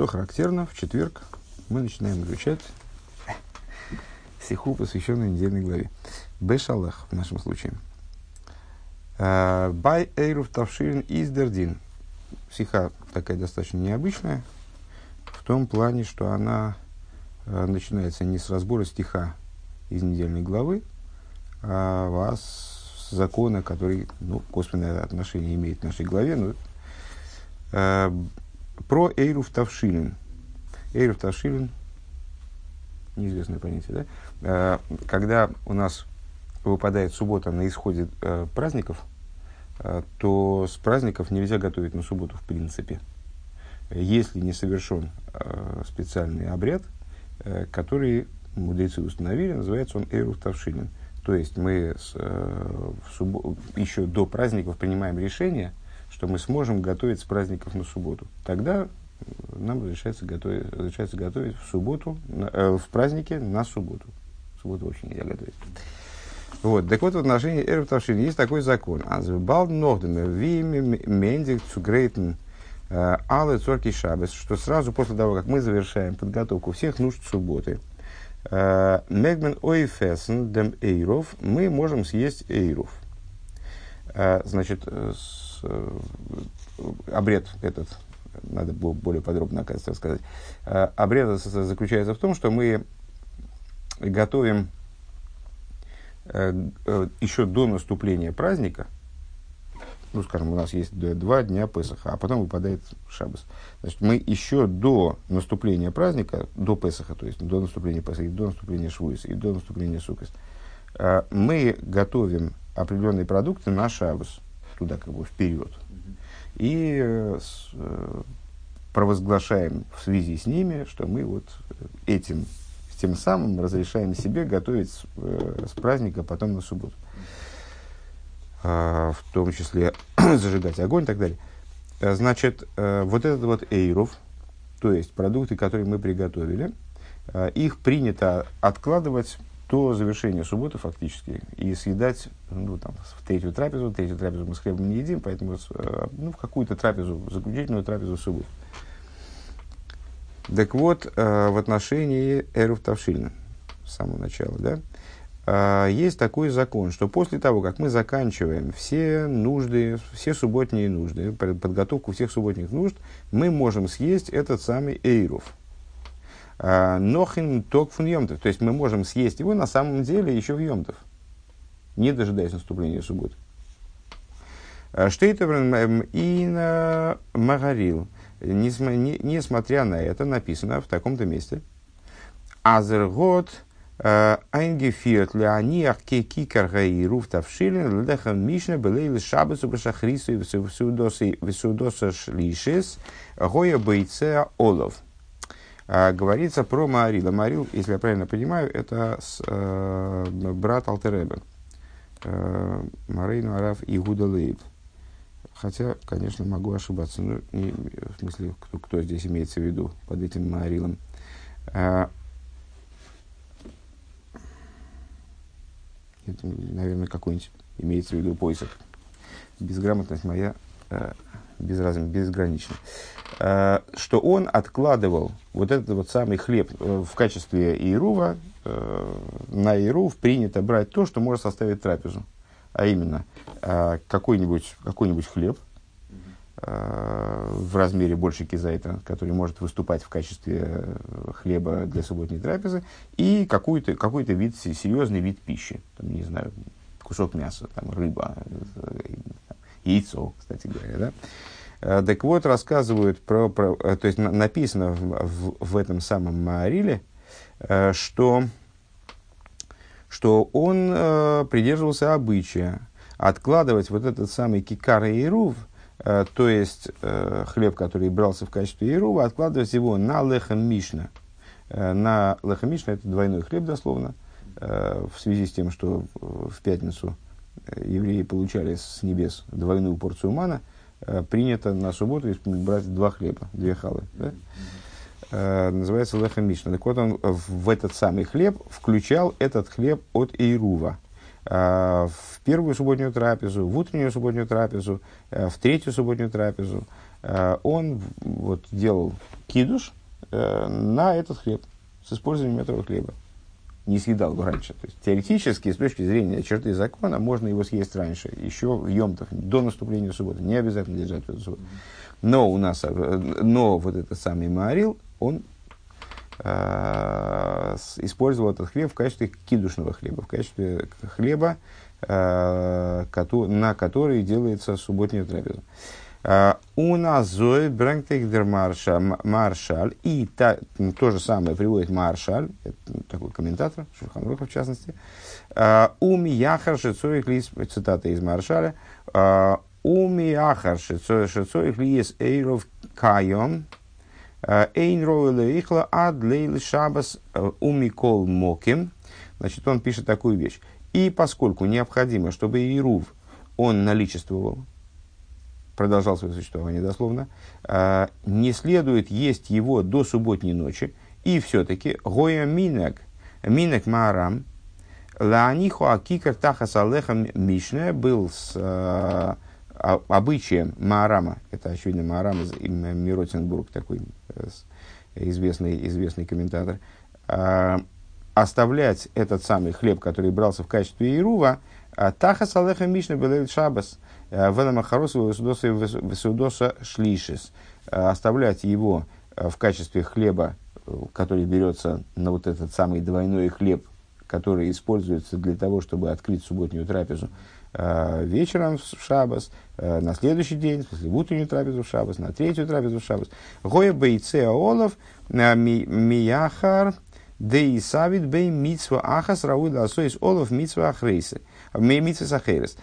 Что характерно, в четверг мы начинаем изучать сиху, посвященную недельной главе. Бешалах в нашем случае. Бай Эйруф Тавширин Издердин. Сиха такая достаточно необычная, в том плане, что она э, начинается не с разбора стиха из недельной главы, а с закона, который ну, косвенное отношение имеет к нашей главе, но э, про Эйруф Тавшилин. Эйруф Тавшилин, неизвестное понятие, да? Э, когда у нас выпадает суббота на исходе э, праздников, э, то с праздников нельзя готовить на субботу в принципе. Если не совершен специальный обряд, который мудрецы установили, называется он Эйруф Тавшилин. То есть мы с, в суббо- еще до праздников принимаем решение, что мы сможем готовить с праздников на субботу. Тогда нам разрешается готовить, разрешается готовить в субботу, э, в празднике на субботу. В субботу вообще нельзя готовить. Вот. Так вот, в отношении Эрф Тавшин есть такой закон. Азбалд Нордеме, Вими Мендик Цугрейтен, Алле Цорки Шабес, что сразу после того, как мы завершаем подготовку всех нужд субботы, Мегмен Ойфесен Дем Эйров, мы можем съесть Эйров. Значит, с, обряд этот, надо было более подробно, оказывается, сказать. Обряд заключается в том, что мы готовим еще до наступления праздника, ну, скажем, у нас есть два дня Песаха, а потом выпадает Шабас. Значит, мы еще до наступления праздника, до Песаха, то есть до наступления Песаха, и до наступления Швуиса, и до наступления Сукас, мы готовим определенные продукты на Шабас, туда как бы вперед. И э, провозглашаем в связи с ними, что мы вот этим, тем самым разрешаем себе готовить с, э, с праздника потом на субботу. в том числе зажигать огонь и так далее. Значит, э, вот этот вот эйров, то есть продукты, которые мы приготовили, их принято откладывать до завершения субботы фактически и съедать ну, там, в третью трапезу. Третью трапезу мы с хлебом не едим, поэтому ну, в какую-то трапезу, заключительную трапезу в. Так вот, в отношении Эров Тавшильна, с самого начала, да, есть такой закон, что после того, как мы заканчиваем все нужды, все субботние нужды, подготовку всех субботних нужд, мы можем съесть этот самый эйров – Нохин ток фун йомтов. То есть мы можем съесть его на самом деле еще в йомтов, не дожидаясь наступления субботы. Штейтоврен и на Магарил. Несмотря на это, написано в таком-то месте. Азергот Айнгефиот леаниах кеки каргаиру в тавшилин леха мишна белейл шабасу башахрису висудоса шлишис гоя бойцеа олов. А, говорится про Маарила. Маарил, если я правильно понимаю, это с, э, брат Алтереба. Э, Марейну Араф Игуда Лейб. Хотя, конечно, могу ошибаться. Ну, не, в смысле, кто, кто здесь имеется в виду под этим Маарилом. Э, это, наверное, какой-нибудь имеется в виду поиск. Безграмотность моя э, безраз... безгранична. Э, что он откладывал вот этот вот самый хлеб э, в качестве иерува, э, на иерув принято брать то, что может составить трапезу. А именно, какой-нибудь какой хлеб, в размере больше кизайта, который может выступать в качестве хлеба для субботней трапезы, и какой-то какой вид, серьезный вид пищи, там, не знаю, кусок мяса, там, рыба, яйцо, кстати говоря, да. Э, так вот, рассказывают про, про э, то есть написано в, в, этом самом Маариле, э, что, что он придерживался обычая откладывать вот этот самый кикар и ирув, то есть хлеб, который брался в качестве ирува, откладывать его на лехам мишна. На лехам мишна это двойной хлеб дословно, в связи с тем, что в пятницу евреи получали с небес двойную порцию мана – принято на субботу брать два хлеба, две халы. Да? Э, называется леха мишна. Так вот, он в этот самый хлеб включал этот хлеб от Эйрува. Э, в первую субботнюю трапезу, в утреннюю субботнюю трапезу, в третью субботнюю трапезу. э, он вот делал кидуш э, на этот хлеб с использованием этого хлеба. Не съедал его раньше. То есть, теоретически, с точки зрения черты закона, можно его съесть раньше, еще в Йомтов, до наступления субботы. Не обязательно держать эту субботу. Но у нас, но вот этот самый Маорил, он э, использовал этот хлеб в качестве кидушного хлеба, в качестве хлеба, э, на который делается субботняя трапеза. Э, у нас Зои Брэнктейхдер Маршаль, и та, то же самое приводит Маршаль, такой комментатор, Шурханруха в частности, э, у Мияхар Шицоих Лис, цитата из Маршаля, э, у Мияхар Шицоих Лис Эйров Кайон, Эйн ройле ихла ад лейл шабас умикол моким. Значит, он пишет такую вещь. И поскольку необходимо, чтобы Ирув, он наличествовал, продолжал свое существование дословно, не следует есть его до субботней ночи, и все-таки гоя минек, минек маарам, лааниху акикар тахас алехам мишне был с обычаем Маарама, это, очевидно, Маарам из Миротенбург, такой э, известный, известный комментатор, оставлять этот самый хлеб, который брался в качестве Ирува, а Таха Салеха Мишна Белель Шабас, Венамахаросу Весудоса Шлишис, оставлять его в качестве хлеба, который берется на вот этот самый двойной хлеб, который используется для того, чтобы открыть субботнюю трапезу, Э, вечером в шабас, э, на следующий день, в смысле, в утреннюю трапезу в шабас, на третью трапезу в шабас. Гоя бейце олов э, мияхар деисавит бей митсва ахас рауид асоис олов митсва ахрейсы. Митсва сахерес.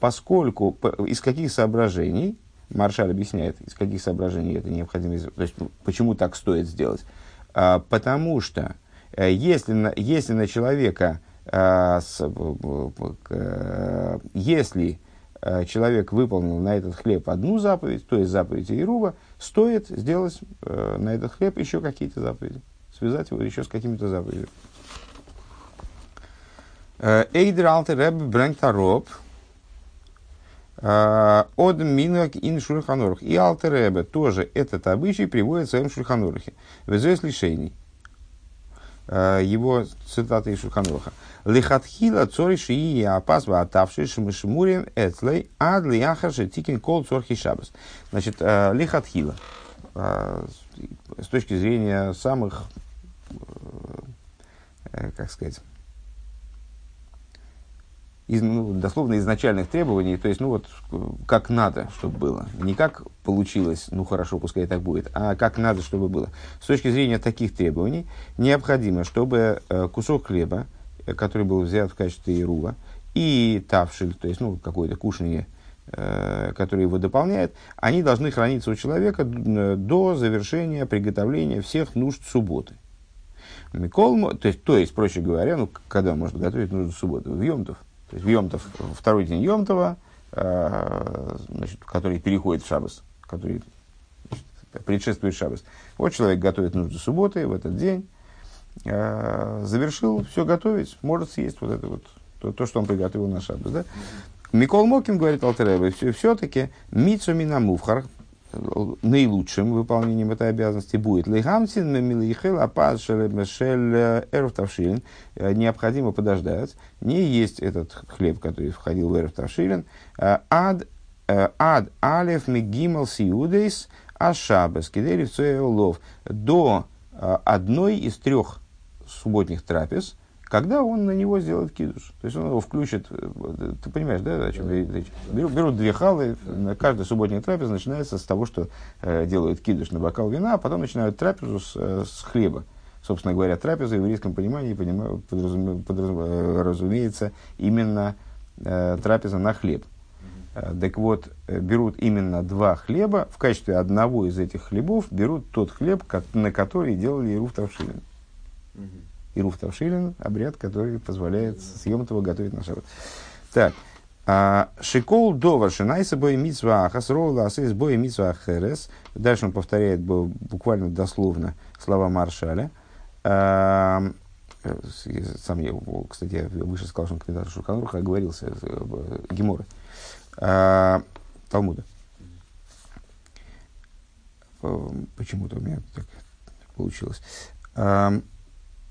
Поскольку, из каких соображений, Маршаль объясняет, из каких соображений это необходимо, то есть почему так стоит сделать. Потому что если на, если на человека а, э, если э, человек выполнил на этот хлеб одну заповедь, то есть заповедь Иерува, стоит сделать э, на этот хлеб еще какие-то заповеди, связать его еще с какими-то заповедями. Эйдер алтер реб брэнктароб от минок ин шульханорах. И алтер ребе тоже этот обычай приводит в своем шульханорахе. Везуэс лишений. Его цитаты из шульханораха. Лихатхила цориши и опасва отавший шмышмурим этлей адли яхаши тикин кол цорхи шабас. Значит, э, лихатхила. С точки зрения самых, э, как сказать, из, ну, дословно изначальных требований, то есть, ну вот, как надо, чтобы было. Не как получилось, ну хорошо, пускай так будет, а как надо, чтобы было. С точки зрения таких требований, необходимо, чтобы кусок хлеба, который был взят в качестве Ирува, и тавшиль, то есть ну, какое-то кушание, э, которое его дополняет, они должны храниться у человека до завершения приготовления всех нужд субботы. Микол, то есть, то есть, проще говоря, ну, когда можно готовить нужду субботы? В Йомтов. То есть в Йомтов, второй день Йомтова, э, значит, который переходит в Шабас, который значит, предшествует Шабас. Вот человек готовит нужду субботы в этот день, э, завершил все готовить, может съесть вот это вот, то, то что он приготовил на шаббат. Да? Микол Мокин говорит Алтереба, все, все-таки Мицу Минамувхар, наилучшим выполнением этой обязанности будет Лейхамсин Милихел Апаз Шель Эров Тавшилин. Необходимо подождать, не есть этот хлеб, который входил в Эров Тавшилин. Ад Ад Алев Мегимал Сиудейс Ашабас Киделев Цуэлов. До одной из трех субботних трапез, когда он на него сделает кидуш. То есть он его включит, э, ты понимаешь, да, о чем речь? Берут, берут две халы, на каждой субботней трапезе начинается с того, что э, делают кидуш на бокал вина, а потом начинают трапезу с, э, с хлеба. Собственно говоря, трапеза в еврейском понимании понимаю, подразум, подразум, э, разумеется именно э, трапеза на хлеб. Э, так вот, берут именно два хлеба, в качестве одного из этих хлебов берут тот хлеб, на который делали Ируф Тавшилин. Угу. Ируф Тавшилин, обряд, который позволяет съем этого готовить на шаббат. Так. А, Шикол довар шинайса бой митсва ахасрола асис бой митсва херес. Дальше он повторяет буквально дословно слова Маршаля. А, сам я, кстати, я выше сказал, что он комментатор Шурханруха оговорился э, Гемора. А, Талмуда. почему-то у меня так получилось.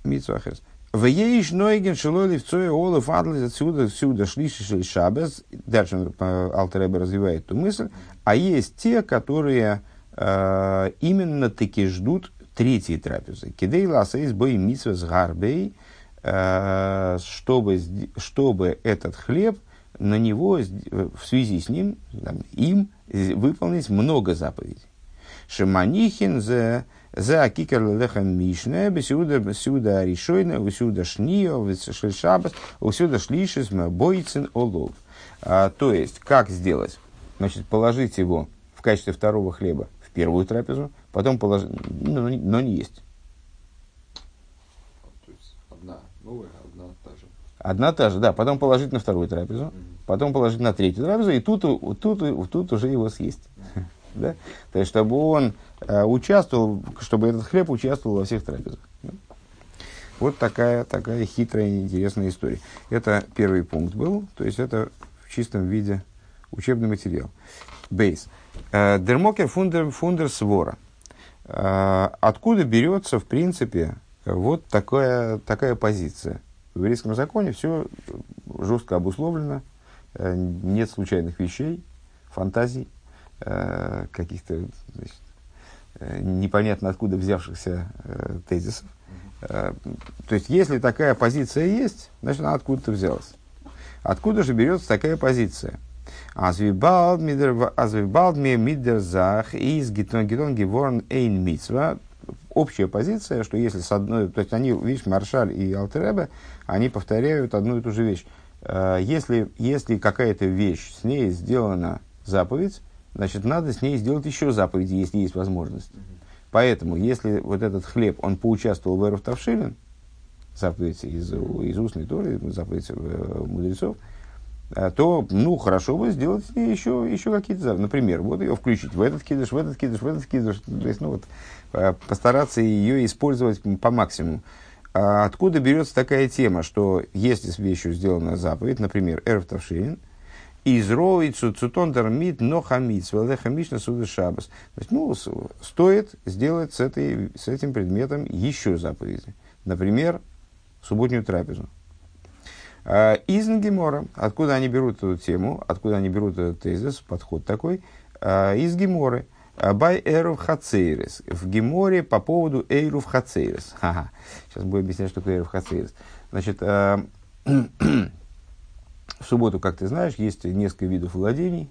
Митсвахерс. В ейш нойген шелоли в цое олы фадлы отсюда, отсюда шлиши шабес. Дальше Алтереба развивает эту мысль. А есть те, которые э, именно таки ждут третьей трапезы. Кидей ласейс бой митсва с гарбей, э, чтобы, чтобы этот хлеб, на него, в связи с ним, там, им, выполнить много заповедей. Шаманихин за за кикер лехам мишне, бесюда бесюда решойна, бесюда шнио, бесюда шабас, бесюда шлишис, бойцин олов. То есть, как сделать? Значит, положить его в качестве второго хлеба в первую трапезу, потом положить, ну, но не есть. одна новая, одна та же. Одна та же, да. Потом положить на вторую трапезу, mm-hmm. потом положить на третью трапезу, и тут, тут, тут, тут уже его съесть. Mm-hmm. Да? То есть, чтобы он э, участвовал, чтобы этот хлеб участвовал во всех трапезах. Да? Вот такая, такая хитрая и интересная история. Это первый пункт был, то есть это в чистом виде учебный материал. Бейс. Э, Дермокер фундер, свора. Э, откуда берется, в принципе, вот такая, такая позиция? В еврейском законе все жестко обусловлено, э, нет случайных вещей, фантазий, Э, каких-то значит, э, непонятно откуда взявшихся э, тезисов. Э, то есть, если такая позиция есть, значит, она откуда-то взялась. Откуда же берется такая позиция? Азвибалд ми мидерзах из гитон гитон геворн эйн митсва. Общая позиция, что если с одной, то есть они, видишь, Маршаль и Алтеребе, они повторяют одну и ту же вещь. Э, если, если какая-то вещь с ней сделана заповедь, значит, надо с ней сделать еще заповеди, если есть возможность. Поэтому, если вот этот хлеб, он поучаствовал в Эров Тавшилин, заповедь из, из устной Торы, заповедь э, мудрецов, э, то, ну, хорошо бы сделать с ней еще, еще какие-то заповеди. Например, вот ее включить в этот кидыш, в этот кидыш, в этот кидыш. То есть, ну, вот, э, постараться ее использовать по максимуму. А откуда берется такая тема, что если с вещью сделана заповедь, например, Эров Тавшилин – Изроицу цутондер мит но хамит свелеха мишна суда шабас. То есть, ну, стоит сделать с, этой, с этим предметом еще заповеди. Например, субботнюю трапезу. А, из Гемора, откуда они берут эту тему, откуда они берут этот тезис, подход такой, а, из Геморы. Бай Эров Хацейрес. В Геморе по поводу Эйров Хацейрес. Ага. Сейчас буду объяснять, что такое Эйров Хацейрес. Значит, а, В субботу, как ты знаешь, есть несколько видов владений,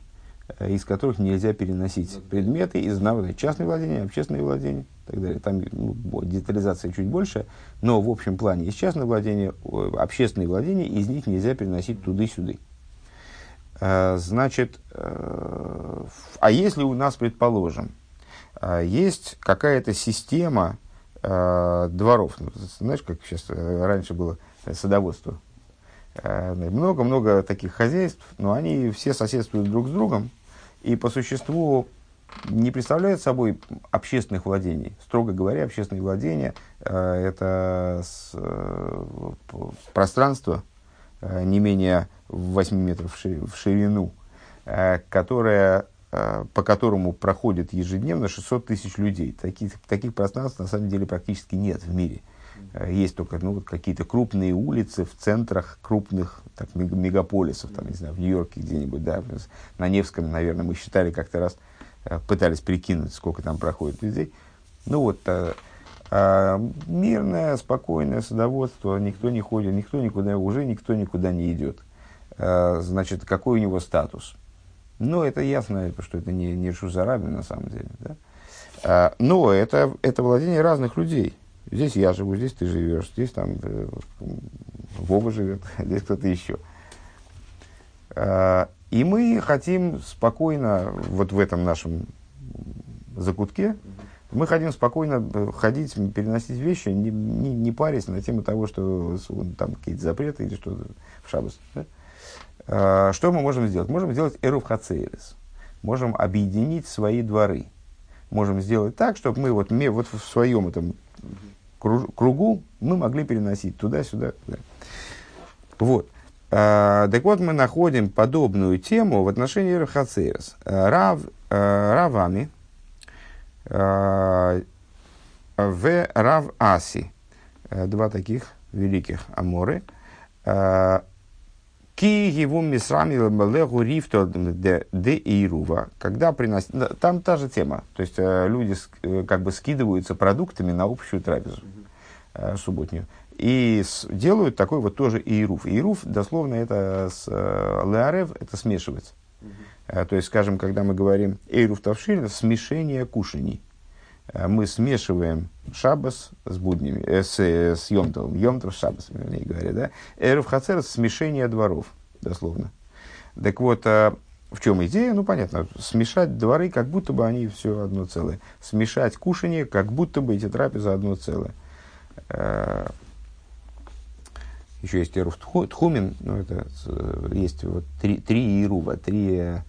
э, из которых нельзя переносить предметы из одного частное владение, общественное владение и так далее. Там ну, детализация чуть больше, но в общем плане есть частное владение, общественные владения, из них нельзя переносить туды-сюды. Э, значит, э, а если у нас, предположим, есть какая-то система дворов, ну, знаешь, как сейчас раньше было садоводство, много-много таких хозяйств, но они все соседствуют друг с другом и по существу не представляют собой общественных владений. Строго говоря, общественные владения э, это э, пространство э, не менее 8 метров в ширину, э, которое, э, по которому проходит ежедневно 600 тысяч людей. Таких, таких пространств на самом деле практически нет в мире. Э, есть только ну, какие-то крупные улицы в центрах крупных так, мегаполисов, там, не знаю, в Нью-Йорке где-нибудь, да, на Невском, наверное, мы считали как-то раз, э, пытались прикинуть, сколько там проходит людей. Ну вот, а, а, мирное, спокойное садоводство, никто не ходит, никто никуда, уже никто никуда не идет. А, значит, какой у него статус? Ну, это ясно, что это не, не Шузараби на самом деле, да? А, но это, это владение разных людей. Здесь я живу, здесь ты живешь, здесь там э, Вова живет, здесь кто-то еще. Э, и мы хотим спокойно, вот в этом нашем закутке, мы хотим спокойно э, ходить, переносить вещи, не, не, не парясь на тему того, что там какие-то запреты или что в шабас. Да? Э, что мы можем сделать? Можем сделать эруф хацерес. Можем объединить свои дворы. Можем сделать так, чтобы мы вот, вот в своем этом кругу мы могли переносить туда-сюда. Туда. Вот. А, так вот, мы находим подобную тему в отношении Рахацейрос. Рав, а, равами, В Рав Аси. Два таких великих аморы. Ки его мисрами легу рифто де ирува. Когда приносят... Там та же тема. То есть люди как бы скидываются продуктами на общую трапезу субботнюю. И делают такой вот тоже иеруф. Иеруф, дословно, это с э, леарев, это смешивать. Uh-huh. То есть, скажем, когда мы говорим эйруф тавшиль, смешение кушаний. Э, мы смешиваем шабас с буднями, э, с, э, с йомтовым, йомтов с вернее говоря, да. Эйруф хацер – смешение дворов, дословно. Так вот, э, в чем идея? Ну, понятно, смешать дворы, как будто бы они все одно целое. Смешать кушание, как будто бы эти трапезы одно целое. Э, еще есть Эруф Тхумин, ну, это есть вот три, три Ирува, три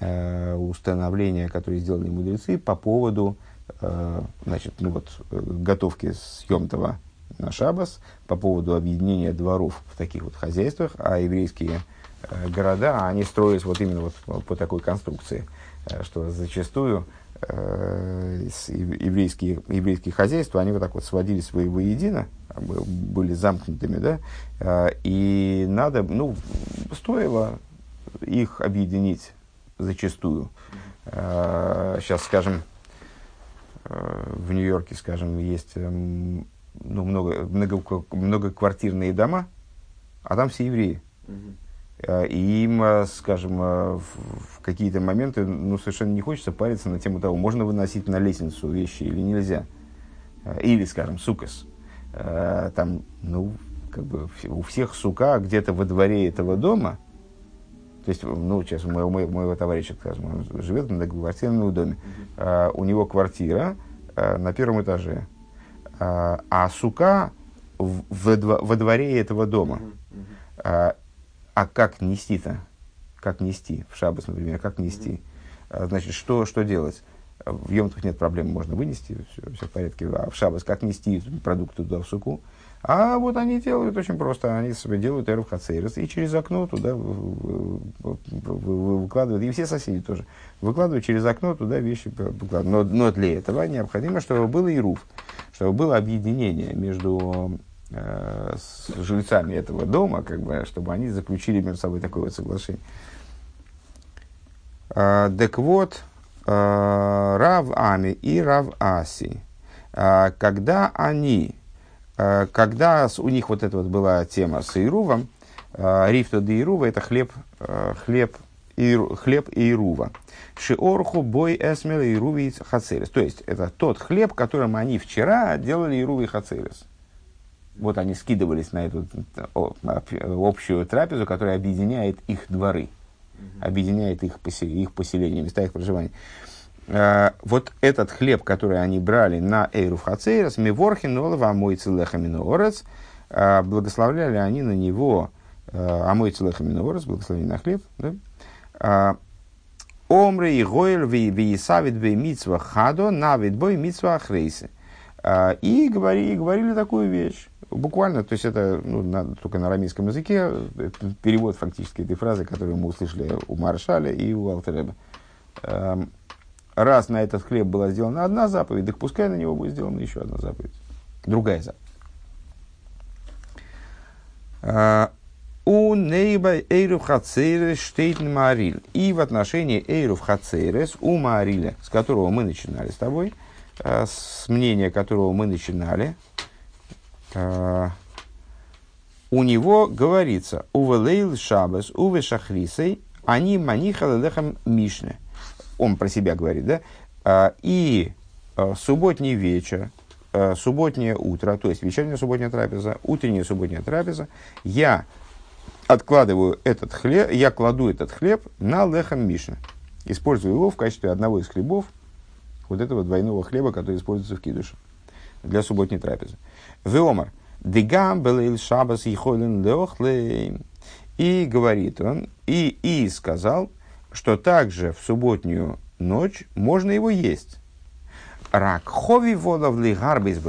э, установления, которые сделали мудрецы по поводу значит, ну, вот, готовки съемтова на Шабас, по поводу объединения дворов в таких вот хозяйствах, а еврейские э, города, они строились вот именно вот по, такой конструкции, э, что зачастую э, еврейские, еврейские хозяйства, они вот так вот сводились воедино, были замкнутыми, да, э, и надо, ну, стоило их объединить зачастую. Э, сейчас, скажем, э, в Нью-Йорке, скажем, есть ну, много, много, многоквартирные дома, а там все евреи. Mm-hmm. Э, и им, э, скажем, э, в какие-то моменты ну, совершенно не хочется париться на тему того, можно выносить на лестницу вещи или нельзя. Или, скажем, сукас. Там, ну, как бы у всех сука где-то во дворе этого дома, то есть, ну, сейчас у моего, моего товарища, скажем, он живет в многоквартирном доме, uh, у него квартира uh, на первом этаже, uh, а сука в, в, во дворе этого дома. Uh-huh. А как нести-то? Как нести? В шабас, например, как нести? А, значит, что, что делать? В емтах нет проблем, можно вынести, все, все в порядке. А в шабас как нести продукты туда, в суку? А вот они делают очень просто. Они себе делают эру хацейрес и через окно туда выкладывают. И все соседи тоже выкладывают через окно туда вещи. Но, но для этого необходимо, чтобы был ируф, чтобы было объединение между Э, с жильцами этого дома, как бы, чтобы они заключили между собой такое вот соглашение. А, так вот, а, Рав Ами и Рав Аси, а, когда они, когда у них вот эта вот была тема с Ирувом, а, Рифта де Ирува это хлеб, а, хлеб, и, хлеб Ирува. Шиорху бой эсмел Ируви хацерес. То есть, это тот хлеб, которым они вчера делали Ируви хацерес вот они скидывались на эту общую трапезу, которая объединяет их дворы, объединяет их, их поселения, места их проживания. А, вот этот хлеб, который они брали на Эйру Хацейрас, Миворхин, Нолова, Амой Целехаминуорец, а, благословляли они на него а, Амой Целехаминуорец, благословение на хлеб, да? Омры и Гойль, Виесавит, Веймитсва Хадо, Навид Бой, Митсва Ахрейсы. И говорили, говорили такую вещь Буквально, то есть это ну, на, только на арамейском языке, перевод фактически этой фразы, которую мы услышали у Маршаля и у Алтереба. Раз на этот хлеб была сделана одна заповедь, так пускай на него будет сделана еще одна заповедь. Другая заповедь. Э, у нейба эйров хацерес штейтн мариль. И в отношении эйров хацерес у Мариля, с которого мы начинали с тобой, э, с мнения которого мы начинали, а, у него говорится, увелейл шабас, уве шахрисей, они манихал лехам мишне. Он про себя говорит, да? А, и а, субботний вечер, субботнее утро, то есть вечерняя субботняя трапеза, утренняя субботняя трапеза, я откладываю этот хлеб, я кладу этот хлеб на лехам мишна. Использую его в качестве одного из хлебов, вот этого двойного хлеба, который используется в кидуше для субботней трапезы. Веомар. Дегам был шабас и холин И говорит он, и, и сказал, что также в субботнюю ночь можно его есть. Рак хови водов ли гарбейс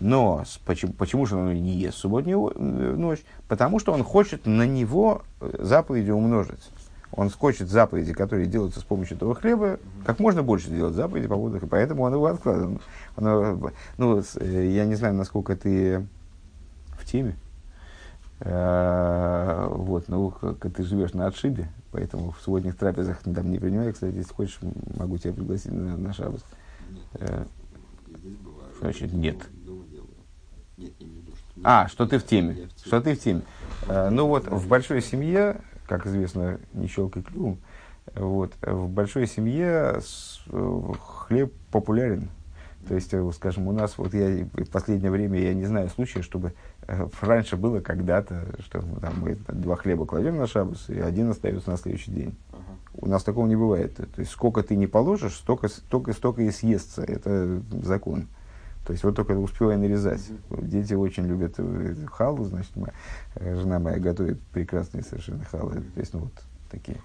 Но почему, почему же он не ест субботнюю э, ночь? Потому что он хочет на него э, заповеди умножить. он хочет заповеди, которые делаются с помощью этого хлеба, как можно больше делать заповеди по поводу поэтому он его откладывает. Ну, э, я не знаю, насколько ты в теме, вот, ну, как ты живешь на отшибе, поэтому в субботних трапезах там не принимай, кстати, если хочешь, могу тебя пригласить на, на шабас. Э, значит, нет. А, что ты в теме. Что ты в теме. Ну вот, в большой семье как известно, не щелкай клювом. Вот. В большой семье хлеб популярен. То есть, э, скажем, у нас, вот я в последнее время, я не знаю случая, чтобы э, раньше было когда-то, что мы, там, мы два хлеба кладем на шабус, и один остается на следующий день. У нас такого не бывает. То есть, сколько ты не положишь, столько, столько, столько и съестся. Это закон. То есть вот только успевай нарезать. Mm-hmm. Дети очень любят э, халу, значит, моя, э, жена моя готовит прекрасные совершенно халы. То есть, ну вот такие.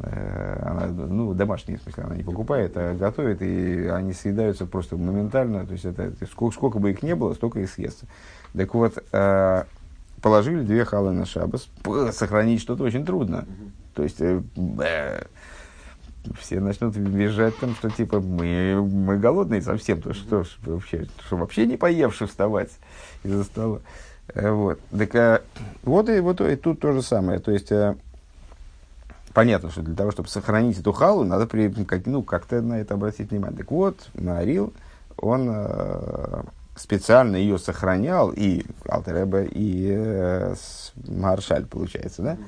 Э, она, ну, домашние, в смысле, она не покупает, а готовит, и они съедаются просто моментально. То есть, это, сколько, сколько бы их не было, столько и съестся. Так вот, положили две халы на шабас. Сохранить что-то очень трудно. То есть, все начнут визжать там, что типа мы, мы голодные совсем, то что, что вообще, что вообще не поевши вставать из-за стола. Э, вот. Так, а, вот, и, вот и тут то же самое. То есть, а, понятно, что для того, чтобы сохранить эту халу, надо при, как, ну, как-то на это обратить внимание. Так вот, Марил, он а, специально ее сохранял, и Алтереба, и э, Маршаль, получается, да?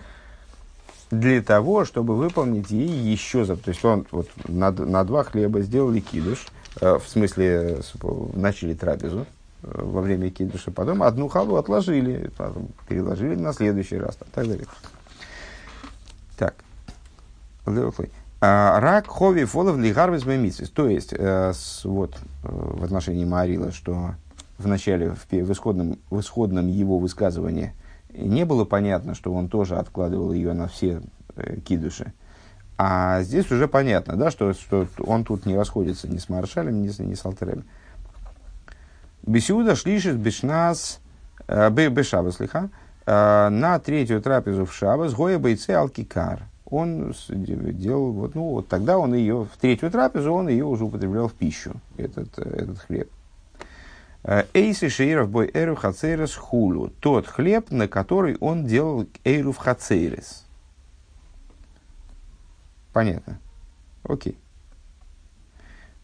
Для того, чтобы выполнить ей еще за... То есть он вот на, на два хлеба сделали кидуш, э, в смысле начали трапезу э, во время кидуша, потом одну халу отложили, потом переложили на следующий раз, там, так далее. Так. А, рак хови фолов лигарвис мемисис. То есть, э, вот, э, в отношении Марила, что в начале, в, в, исходном, в исходном его высказывании – не было понятно, что он тоже откладывал ее на все э, кидуши. А здесь уже понятно, да, что, что он тут не расходится ни с Маршалем, ни ни с Алтерем. Бесиуда шлишит бешнас, бешабас лиха, на третью трапезу в шабас, гоя бойце алкикар. Он делал, вот, ну, вот тогда он ее, в третью трапезу он ее уже употреблял в пищу, этот, этот хлеб. Эйси шейров бой эру хацерес хулу. Тот хлеб, на который он делал эйру в хацерес. Понятно. Окей.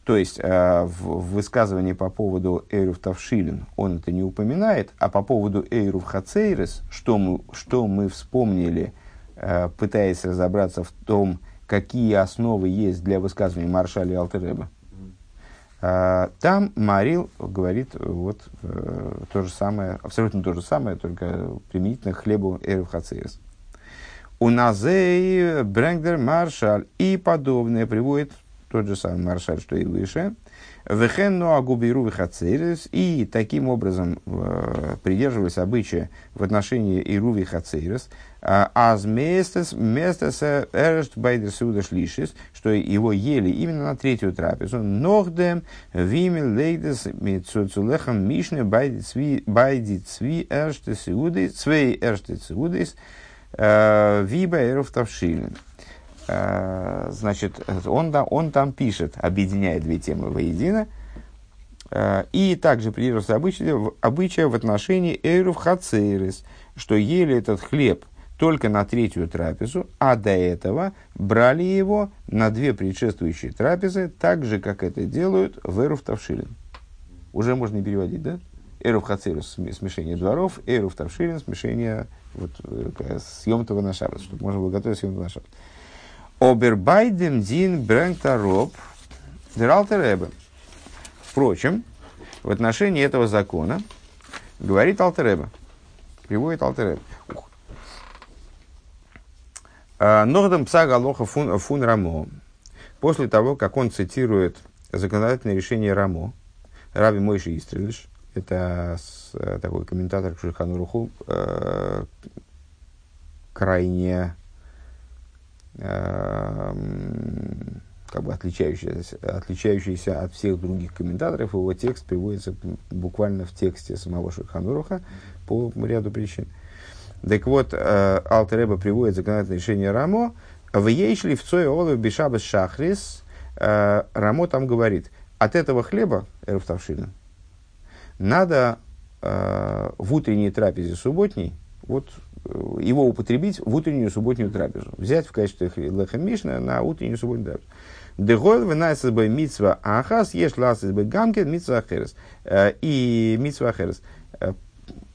То есть э, в, в высказывании по поводу Эйру Тавшилин он это не упоминает, а по поводу Эйру Хацейрес, что мы, что мы вспомнили, э, пытаясь разобраться в том, какие основы есть для высказывания Маршаля Алтереба, а, там Марил говорит вот э, то же самое, абсолютно то же самое, только применительно к хлебу Эрев Хацеес. У Назей, Брэнгдер, Маршаль и подобное приводит тот же самый Маршаль, что и выше. Вехенну агубиру вихацерис. И таким образом э, придерживались обычая в отношении Ируви Хацерис. Аз местес эршт байдер шлишис, что его ели именно на третью трапезу. Нохдем вимел лейдес митцуцулехам мишне байди цви эрште сеудис, цвей эрште сеудис, виба эров тавшилин. Значит, он, да, он там пишет, объединяя две темы воедино, и также придерживался обычая, обычая в отношении эров хацерис, что ели этот хлеб только на третью трапезу, а до этого брали его на две предшествующие трапезы, так же, как это делают в Эруф Тавшилин. Уже можно и переводить, да? Эруф Хацирус – смешение дворов, Эруф Тавшилин – смешение вот, э, съемтова на шаббат, чтобы можно было готовить съемтова на шаббат. Обербайдем дин брэнктароб дералтеребе. Впрочем, в отношении этого закона говорит Алтереба, приводит Алтереба. Нордам Псага Алоха фун, Рамо. После того, как он цитирует законодательное решение Рамо, Раби Мойши Истрелиш, это э, такой комментатор к Шульхану Руху, э, крайне э, как бы отличающийся, отличающийся от всех других комментаторов. Его текст приводится буквально в тексте самого Шульхануруха по ряду причин. Так вот, э, Алтереба приводит законодательное решение Рамо. В ейшли в цой олов бешабас шахрис. Э, Рамо там говорит, от этого хлеба, эрфтавшина, надо э, в утренней трапезе субботней, вот его употребить в утреннюю субботнюю трапезу. Взять в качестве леха мишна на утреннюю субботнюю трапезу. Дегол бы митсва ахас, ешь ласас бы гамкет митсва ахерес. И митсва ахерес.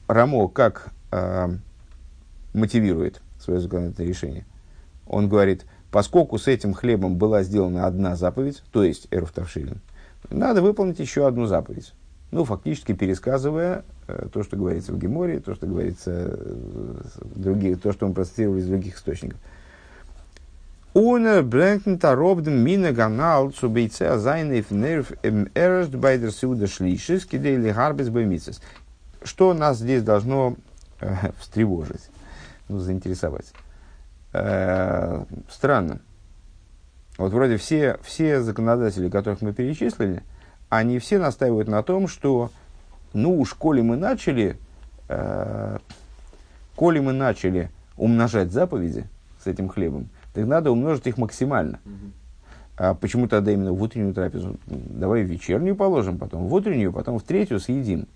Рамо как мотивирует свое законодательное решение? Он говорит, поскольку с этим хлебом была сделана одна заповедь, то есть Эрфтавшилин, надо выполнить еще одну заповедь. Ну, фактически пересказывая э, то, что говорится в Геморе, то, что говорится э, другие, то, что мы процитировали из других источников. Бэмицес. Что нас здесь должно э, встревожить, ну, заинтересовать? Э, странно. Вот вроде все, все законодатели, которых мы перечислили, они все настаивают на том, что, ну уж, коли мы начали, э, коли мы начали умножать заповеди с этим хлебом, так надо умножить их максимально. А почему тогда именно в утреннюю трапезу? Давай в вечернюю положим, потом в утреннюю, потом в третью съедим.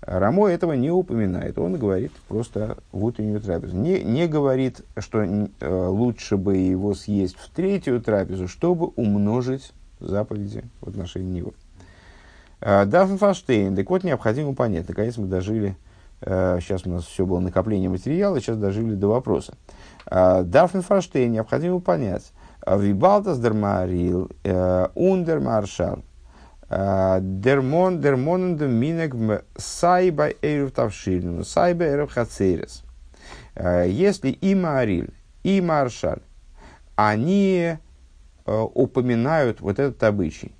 Рамо этого не упоминает. Он говорит просто в утреннюю трапезу. Не, не говорит, что э, лучше бы его съесть в третью трапезу, чтобы умножить заповеди в отношении него. Э, Дафн Фаштейн, так вот необходимо понять. Наконец мы дожили, э, сейчас у нас все было накопление материала, сейчас дожили до вопроса. Э, Дафн Фаштейн, необходимо понять. Вибалтас дермарил, ундер маршал. Дермон, дермонен де минек сайба эйров тавшильну, сайба эйров хацерес. Если и Мариль, и Маршаль, они упоминают вот этот обычай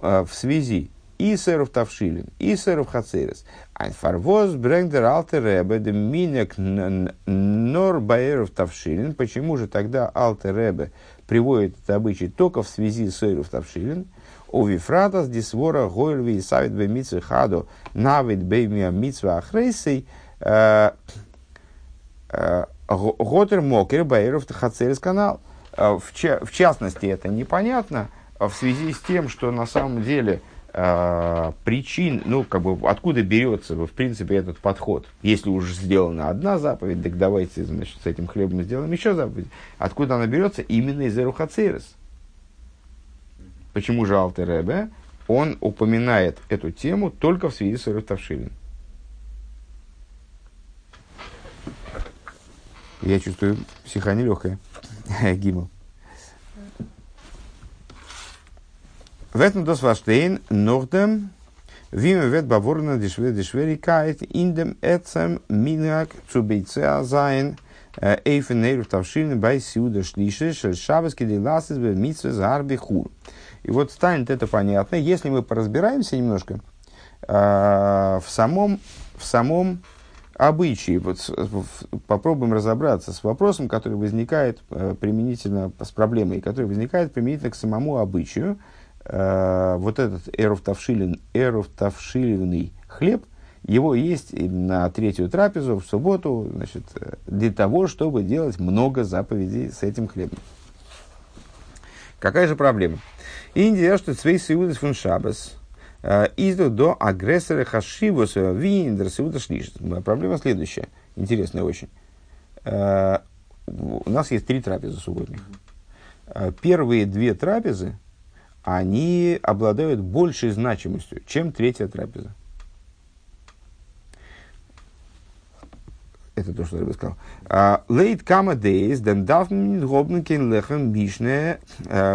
в связи и сэров тавшилин, и сэров хацерес. Ein фарвоз брэнгдер алтер ребе де минек нор баэров тавшилин. Почему же тогда алтер ребе приводит этот обычай только в связи с сэров тавшилин? У вифратас дисвора гойльви и савит бе митсве хадо навид беймия митсве ахрейсей готер мокер баэров хацерес канал. В, в частности, это непонятно в связи с тем, что на самом деле э, причин, ну, как бы, откуда берется, в принципе, этот подход. Если уже сделана одна заповедь, так давайте, значит, с этим хлебом сделаем еще заповедь. Откуда она берется? Именно из Эрухацерес. Почему же Алтеребе? Он упоминает эту тему только в связи с Эрухтавшилин. Я чувствую, психа нелегкая. Гимл. В этом дос ваштейн нордем виме вет баворна дешве дешверикает индем эцем минак zu бейцеа sein эйфен нейру тавшин бай сиуда шлише шель шабас киди ласис бе митсве зарби хур. И вот станет это понятно, если мы поразбираемся немножко в самом, в самом обычаи. Вот попробуем разобраться с вопросом, который возникает применительно, с проблемой, который возникает применительно к самому обычаю, э, вот этот эров тавшилин, эров тавшиливный хлеб, его есть на третью трапезу в субботу, значит, для того, чтобы делать много заповедей с этим хлебом. Какая же проблема? Индия, что цвей иудес фун шабас, изду до агрессора хашивус виндер сиуда шлиш. Проблема следующая, интересная очень. Э, у нас есть три трапезы субботних. Э, первые две трапезы, они обладают большей значимостью, чем третья трапеза. Это то, что я бы сказал. Лейт кама дейс, ден дафн гобнкин лехем бишне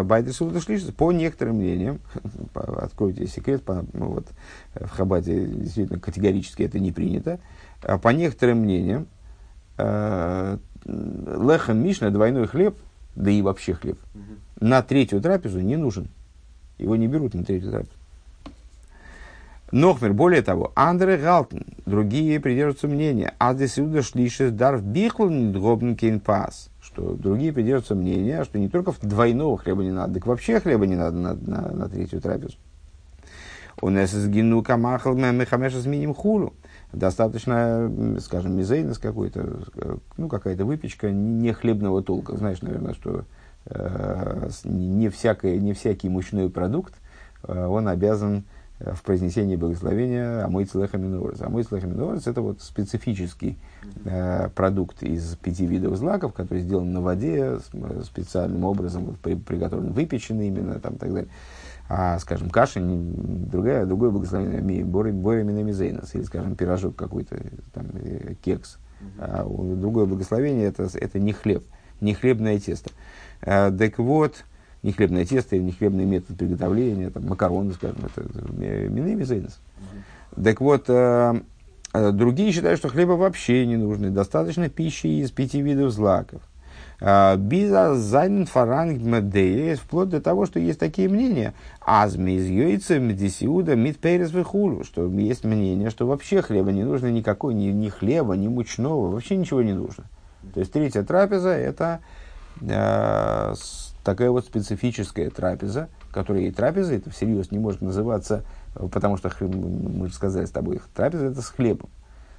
байдесу По некоторым мнениям, откройте секрет, по, ну, вот, в Хабате действительно категорически это не принято. А по некоторым мнениям, э, лехем мишна, двойной хлеб, да и вообще хлеб, на третью трапезу не нужен. Его не берут на третью трапезу. Нохмер, более того, Андре Галтен, другие придерживаются мнения, Адесюда шлишес дарф бихлн дробнкин пас, что другие придерживаются мнения, что не только двойного хлеба не надо, так вообще хлеба не надо на, на, на третью трапезу. У нас сгину камахал мехамеша с миним хулу. Достаточно, скажем, мизейнос какой-то, ну, какая-то выпечка не хлебного толка. Знаешь, наверное, что э, не, всякое, не всякий мучной продукт, э, он обязан в произнесении благословения Амой Целеха Минорец. Амой Целеха Минорец – это вот специфический э, продукт из пяти видов злаков, который сделан на воде специальным образом, вот, при, приготовлен, выпеченный именно, там, так далее. А, скажем, каша, другая, другое благословение, Бори Минамизейнос, или, скажем, пирожок какой-то, там, э, кекс. А другое благословение это, – это не хлеб, не хлебное тесто. А, так вот, не хлебное тесто, не хлебный метод приготовления, там, макароны, скажем, это минамизейнос. Так вот, э, э, другие считают, что хлеба вообще не нужно, достаточно пищи из пяти видов злаков. Биза зайн фаранг медея, вплоть до того, что есть такие мнения. Азми из яйца, медисиуда, мид перес вихулю, что есть мнение, что вообще хлеба не нужно никакой, ни, ни хлеба, ни мучного, вообще ничего не нужно. То есть третья трапеза это э, такая вот специфическая трапеза, которая и трапеза, это всерьез не может называться, потому что мы же сказали с тобой, трапеза это с хлебом.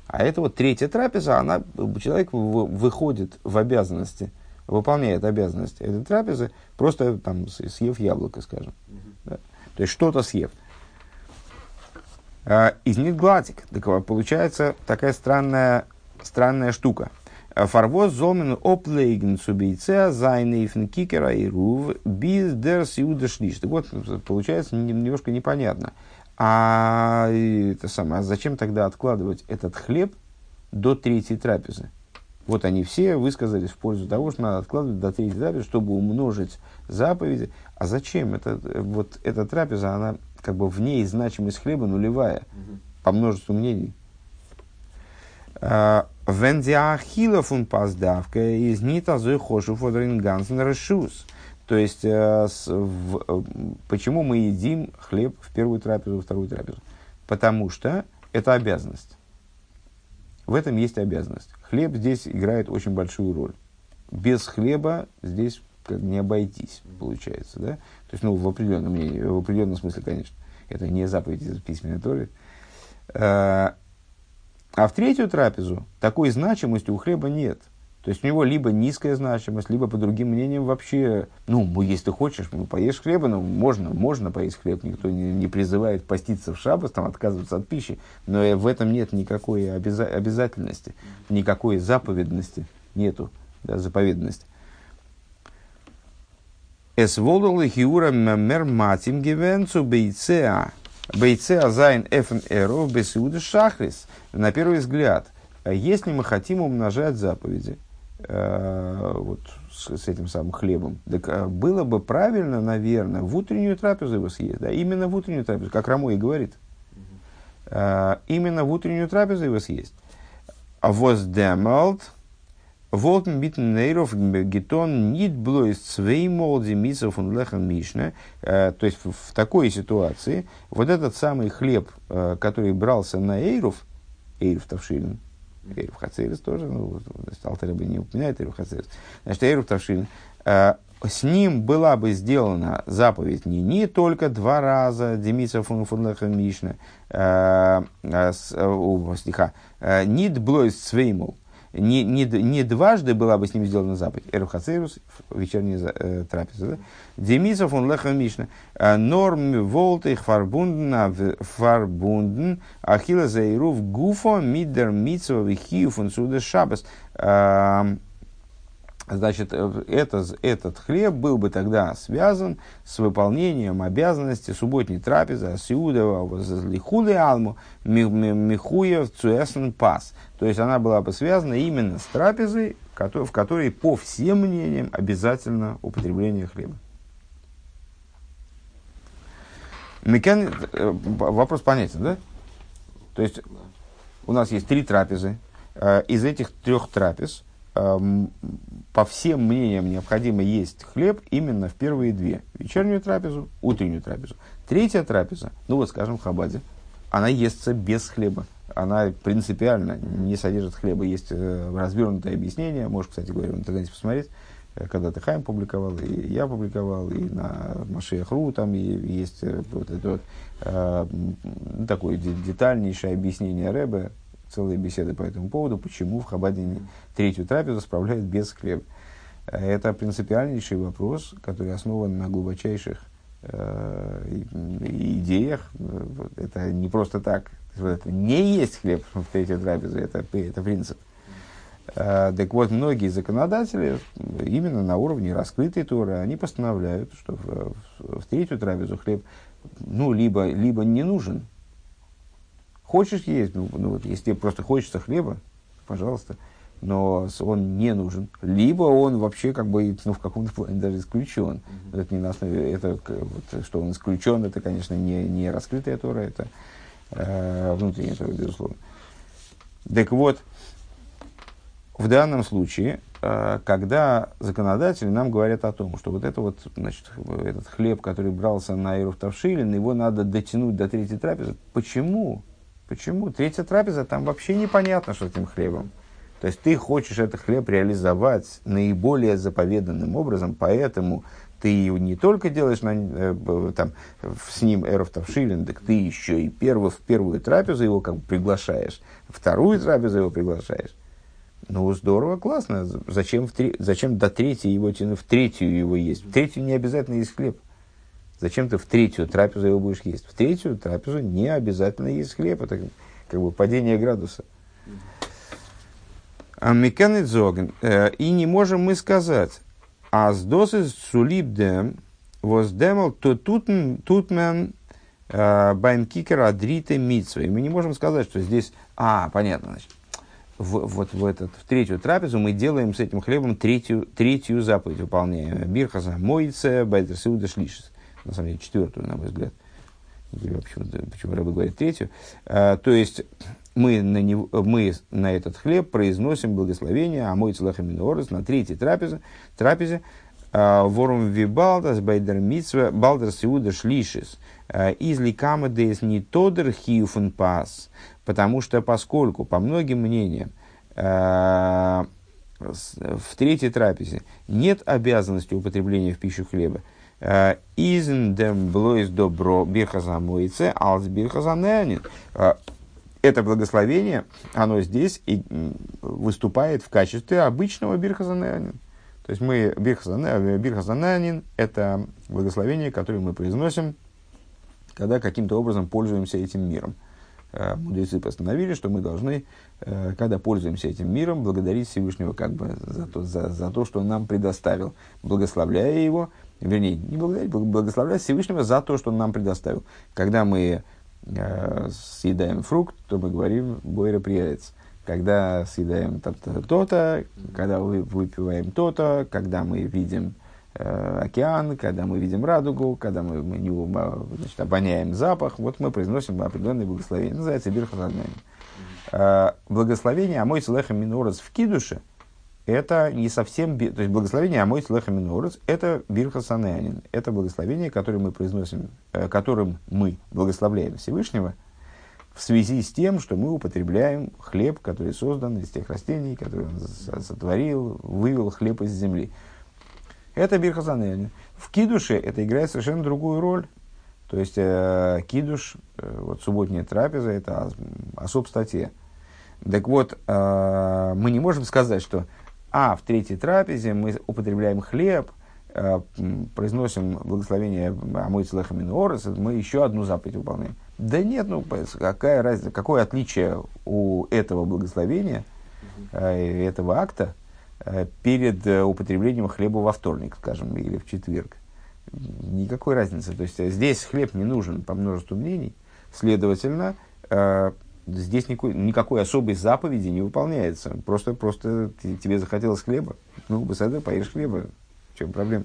А это вот третья трапеза, она, человек выходит в обязанности – выполняет обязанность этой трапезы, просто там съев яблоко, скажем. Да? То есть что-то съев. А, из них гладик. Так получается такая странная, странная штука. Фарвоз зомен оплейген субейца зайнейфен кикера и рув без дер сиуда шлиш. Так вот, получается немножко непонятно. А, это самое, а зачем тогда откладывать этот хлеб до третьей трапезы? Вот они все высказались в пользу того, что надо откладывать до третьей трапезы, чтобы умножить заповеди. А зачем? Это, вот эта трапеза, она как бы в ней значимость хлеба нулевая, угу. по множеству мнений. А, Вендиахила фун паздавка из нита зой хошу фодрингансен решус. То есть, э, э, почему мы едим хлеб в первую трапезу, во вторую трапезу? Потому что это обязанность. В этом есть обязанность. Хлеб здесь играет очень большую роль. Без хлеба здесь как не обойтись, получается, да? То есть, ну, в определенном, в определенном смысле, конечно. Это не заповедь из письменной торы. А, в третью трапезу такой значимости у хлеба нет – то есть у него либо низкая значимость, либо по другим мнениям вообще, ну, если ты хочешь, ну, поешь хлеба, ну, можно, можно поесть хлеб, никто не, не призывает поститься в шаббас, там, отказываться от пищи, но в этом нет никакой обяза- обязательности, никакой заповедности нету, да, заповедности. וואלט לכאורה מער מתאים געווען צו בוצע, בוצע זיין אויפן עירוב בסעודת שחרית. На первый взгляд, если мы хотим умножать заповеди, Э, вот с, с этим самым хлебом. Так э, было бы правильно, наверное, в утреннюю трапезу его съесть. Да, именно в утреннюю трапезу, как Рамо и говорит. Э, именно в утреннюю трапезу его съесть. און וואס דעמאלט, Волтен битен нейров гетон нит блойс цвей молди мисов он лехан мишна. То есть в такой ситуации вот этот самый хлеб, который брался на эйров, эйров тавшилин, Эйров Хацерис тоже, ну, Алтер бы не упоминает Эйров Хацерис. Значит, Эйров Тавшин. Э, с ним была бы сделана заповедь не, не только два раза, Демиса фун фунлеха Мишна, э, э, стиха, нит блойс цвеймул, не, не, не дважды была бы с ним сделана заповедь. Эрухацерус, вечерняя э, трапеза. Да? Демисов он леха мишна. Э, норм волты фарбунден, фарбунден, ахила заирув гуфо мидер митсова вихию фун суда шабас. Э, Значит, это, этот хлеб был бы тогда связан с выполнением обязанности субботней трапезы, асиудова, лихули алму, михуев цуэсен пас. То есть она была бы связана именно с трапезой, в которой, по всем мнениям, обязательно употребление хлеба. Мекен, э, вопрос понятен, да? То есть у нас есть три трапезы. Э, из этих трех трапез – по всем мнениям необходимо есть хлеб именно в первые две. Вечернюю трапезу, утреннюю трапезу. Третья трапеза, ну вот скажем в Хабаде, она естся без хлеба. Она принципиально не содержит хлеба. Есть э, развернутое объяснение, можешь, кстати говоря, в интернете посмотреть, э, когда ты Хайм публиковал, и я публиковал, и на Машиахру там есть э, вот это вот, такое детальнейшее объяснение Рэбе, целые беседы по этому поводу, почему в Хабаде третью трапезу справляют без хлеба. Это принципиальнейший вопрос, который основан на глубочайших э, идеях. Это не просто так. Это не есть хлеб в третью трапезу, это, это принцип. Э, так вот, многие законодатели именно на уровне раскрытой Торы, они постановляют, что в, в, в третью трапезу хлеб ну, либо, либо не нужен. Хочешь есть, ну, ну вот, если тебе просто хочется хлеба, пожалуйста, но он не нужен. Либо он вообще как бы ну, в каком-то плане даже исключен. Mm-hmm. Это не на основе, это, вот, что он исключен, это, конечно, не, не раскрытая Тора, это э, внутренняя Тора, безусловно. Так вот, в данном случае Э, когда законодатели нам говорят о том, что вот это вот, значит, этот хлеб, который брался на Иров Тавшилин, его надо дотянуть до третьей трапезы. Почему? Почему? Третья трапеза, там вообще непонятно, что этим хлебом. То есть ты хочешь этот хлеб реализовать наиболее заповеданным образом, поэтому ты не только делаешь на, э, там, с ним Эров Тавшилин, так ты еще и первую, в первую трапезу его как бы приглашаешь, вторую трапезу его приглашаешь. Ну, здорово, классно. Зачем, в три, зачем до третьей его тянуть, в третью его есть? В третью не обязательно есть хлеб. Зачем ты в третью трапезу его будешь есть? В третью трапезу не обязательно есть хлеб. Это как бы падение градуса. זאגן. Э, и не можем мы сказать, а с досы сулибдем воздемал, то тутмен э, баймкикер адриты митсвы. Мы не можем сказать, что здесь... А, понятно, значит в, вот в, этот, в третью трапезу мы делаем с этим хлебом третью, третью заповедь, выполняем. ברכת המוציא, ביי דער סעודה שלישית. На самом деле, четвертую, на мой взгляд. Почему, почему Рэбе говорит третью? А, то есть, мы на, него, мы на этот хлеб произносим благословение, а мой целахаминорес на третьей трапезе, трапезе а, ворум вибалдас байдер митсва балдер сеуда шлишес. А, Изли камадес не тодер хиуфен пас Потому что, поскольку, по многим мнениям, э, в третьей трапезе нет обязанности употребления в пищу хлеба, э, дем блойс добро бирхазамуице алс бирхазанянин. Э, это благословение, оно здесь и выступает в качестве обычного бирхазанянин. То есть мы бирхазанянин – это благословение, которое мы произносим, когда каким-то образом пользуемся этим миром. Э, мудрецы постановили, что мы должны, э, когда пользуемся этим миром, благодарить Всевышнего как бы за то, за, за то что он нам предоставил, благословляя его, вернее, не благодарить, благословляя Всевышнего за то, что он нам предоставил. Когда мы э, съедаем фрукт, то мы говорим «бойра приятец». Когда съедаем то-то, когда выпиваем то-то, когда мы видим океан, когда мы видим радугу, когда мы, мы не, значит, обоняем запах, вот мы произносим определенное благословение. Называется бирхазаднами. Э, благословение Амой Целеха Минорец в Кидуше это не совсем, то есть благословение Амой Целеха Минорец это бирхасанеанин. Это благословение, которое мы произносим, э, которым мы благословляем Всевышнего в связи с тем, что мы употребляем хлеб, который создан из тех растений, которые он сотворил, вывел хлеб из земли. Это бирхазанель. В кидуше это играет совершенно другую роль. То есть э, кидуш, э, вот субботняя трапеза, это особ статье. Так вот, э, мы не можем сказать, что а, в третьей трапезе мы употребляем хлеб, э, произносим благословение Амой Целехамин Орес, мы еще одну заповедь выполняем. Да нет, ну какая разница, какое отличие у этого благословения, э, этого акта перед э, употреблением хлеба во вторник, скажем, или в четверг. Никакой разницы. То есть э, здесь хлеб не нужен по множеству мнений. Следовательно, здесь никакой, никакой особой заповеди не выполняется. Просто, просто тебе захотелось хлеба. Ну, быстрее поешь хлеба. В чем проблема?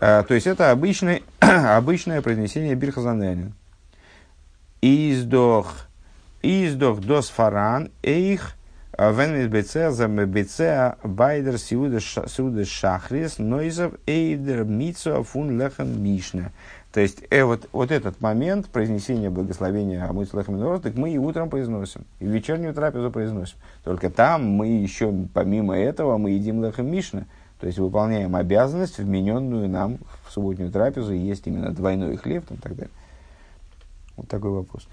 То есть это обычное, обычное произнесение бирхазанянин. Издох, издох дос фаран, эйх, Вен бецеа за бецеа байдер сиуда шахрис нойзов эйдер митсо фун лехам мишна. То есть э, вот, вот этот момент произнесения благословения Амуц Норос, так мы и утром произносим, и вечернюю трапезу произносим. Только там мы еще, помимо этого, мы едим Лехам Мишна. То есть выполняем обязанность, вмененную нам в субботнюю трапезу, и есть именно двойной хлеб и так далее. Вот такой вопрос.